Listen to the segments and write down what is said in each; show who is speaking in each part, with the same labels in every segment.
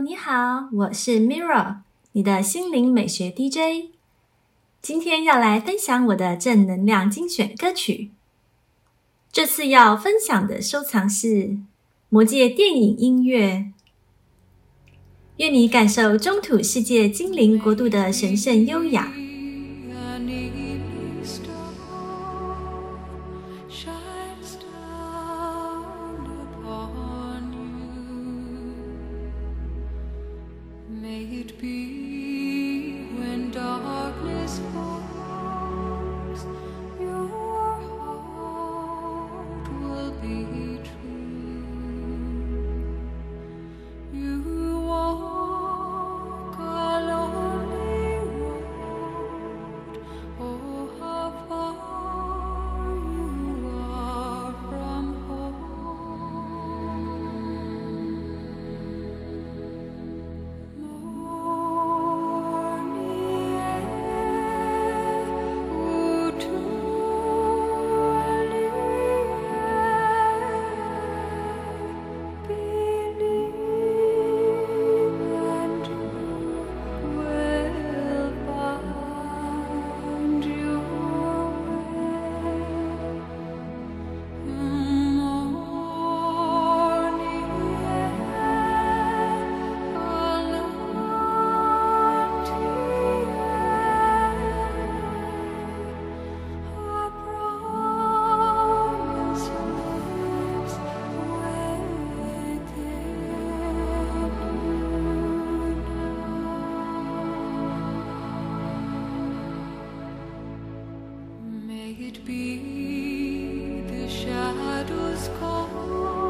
Speaker 1: 你好，我是 Mirror，你的心灵美学 DJ。今天要来分享我的正能量精选歌曲。这次要分享的收藏是《魔戒》电影音乐。愿你感受中土世界精灵国度的神圣优雅。May it be the shadows call.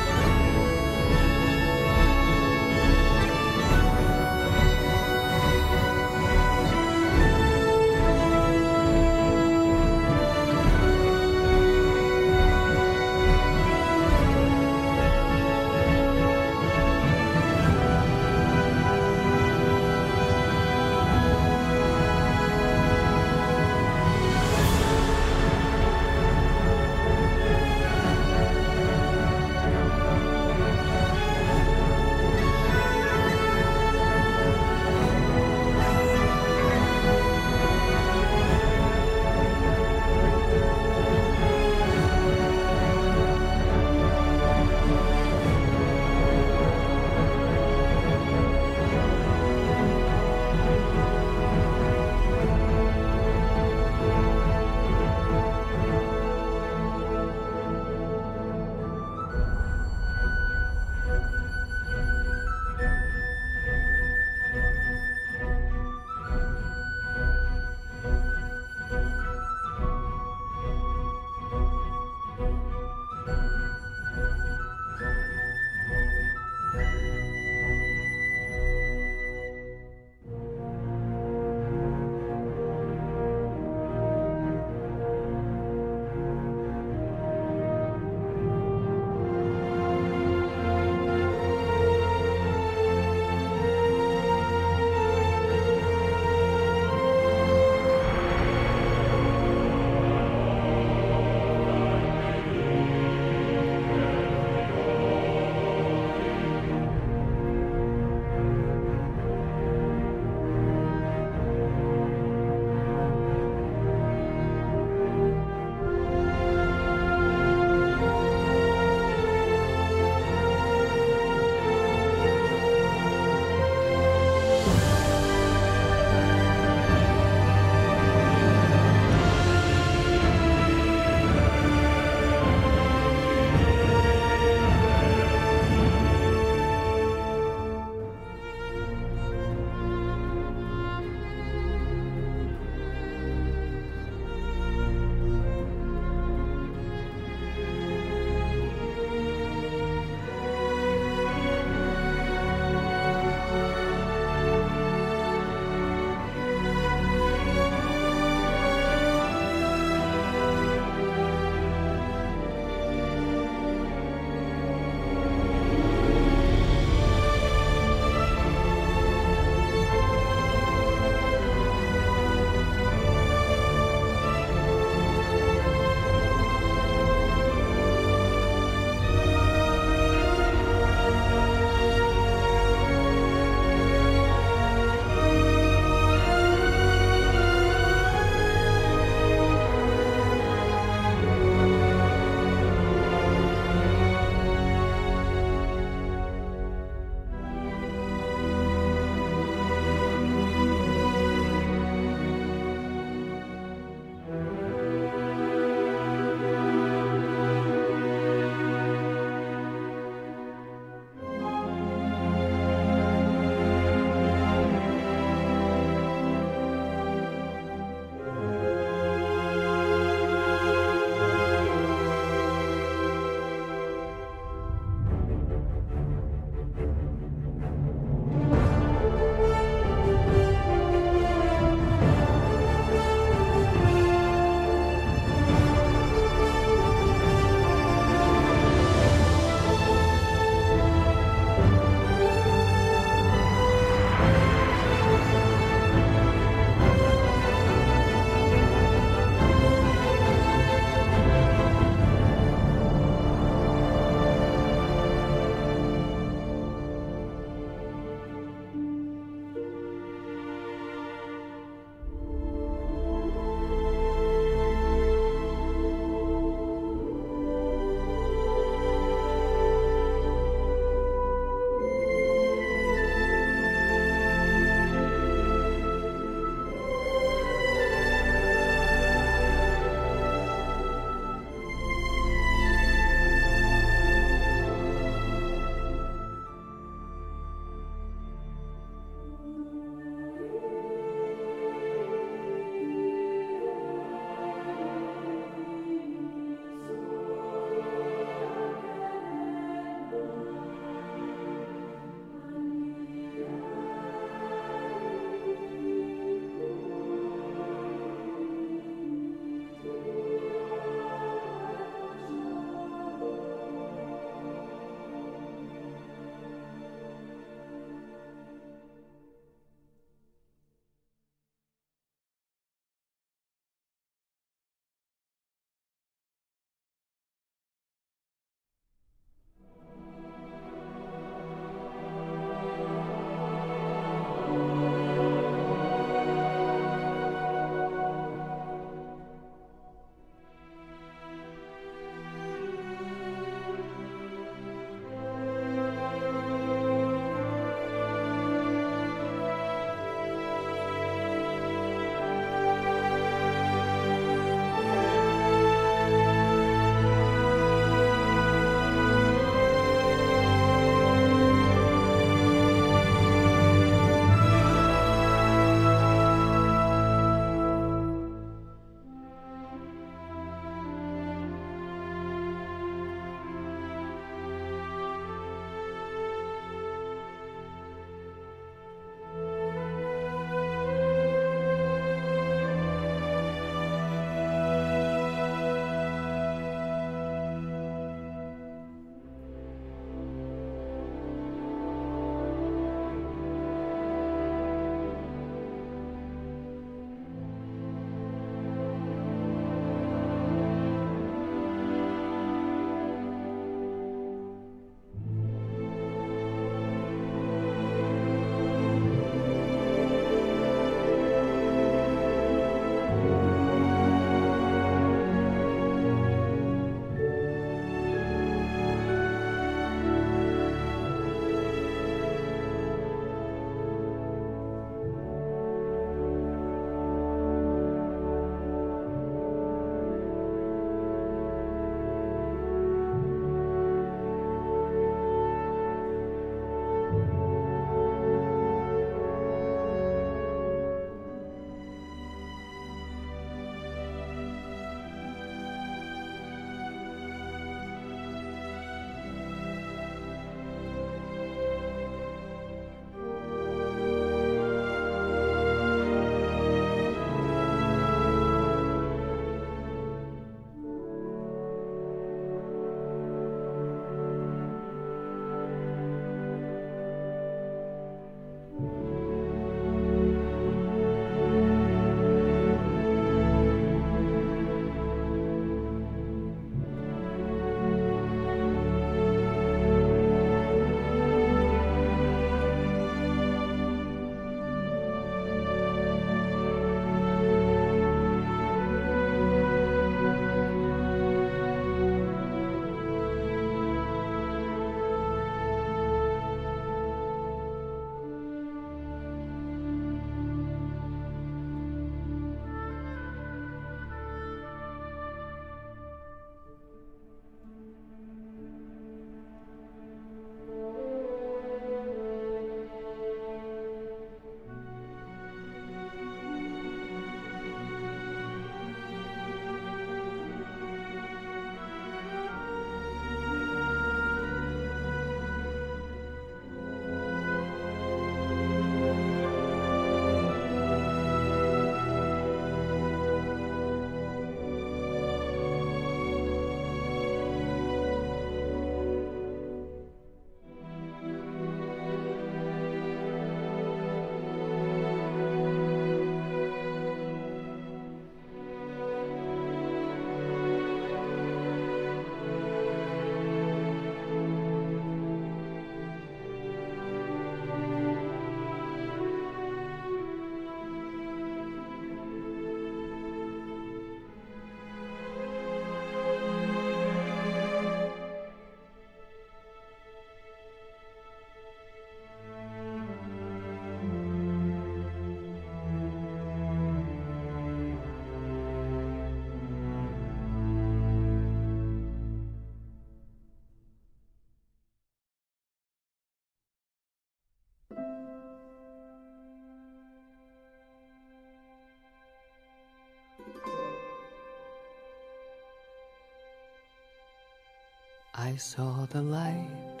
Speaker 1: I saw the light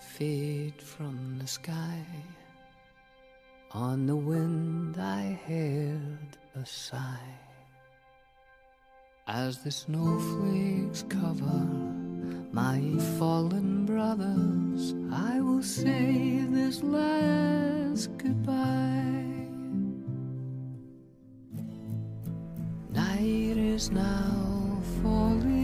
Speaker 1: fade from the sky. On the wind I heard a sigh. As the snowflakes cover my fallen brothers, I will say this last goodbye. Night is now falling,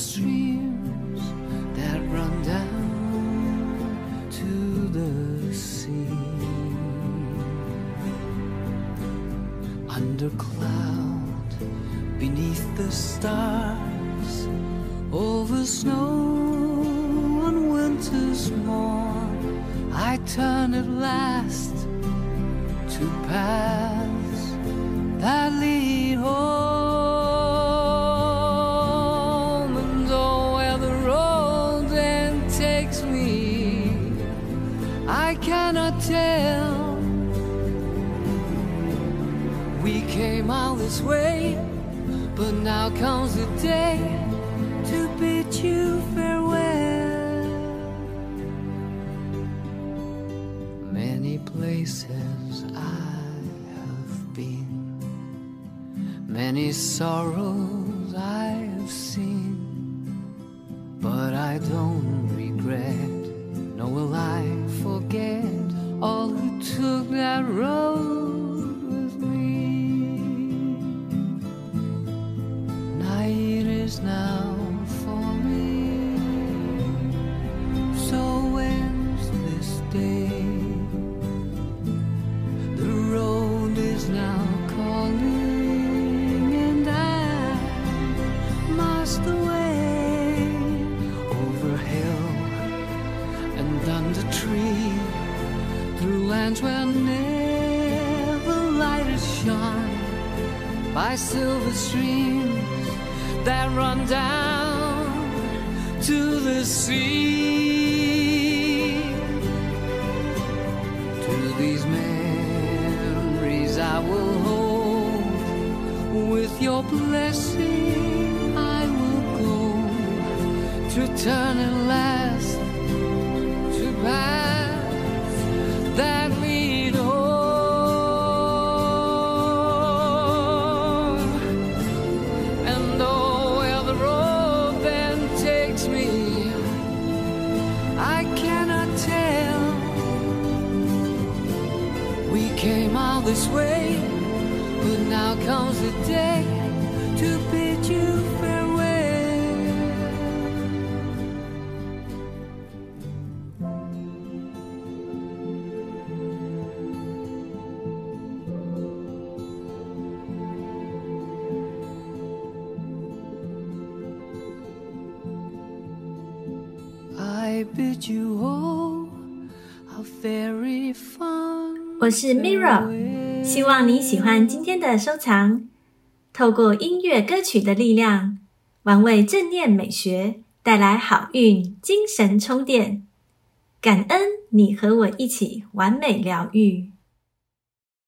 Speaker 1: streams that run down to the sea. Under cloud, beneath the stars, over snow on winter's morn, I turn at last to paths but now comes the day
Speaker 2: 我是 Mira，希望你喜欢今天的收藏。透过音乐歌曲的力量，玩味正念美学，带来好运，精神充电。感恩你和我一起完美疗愈。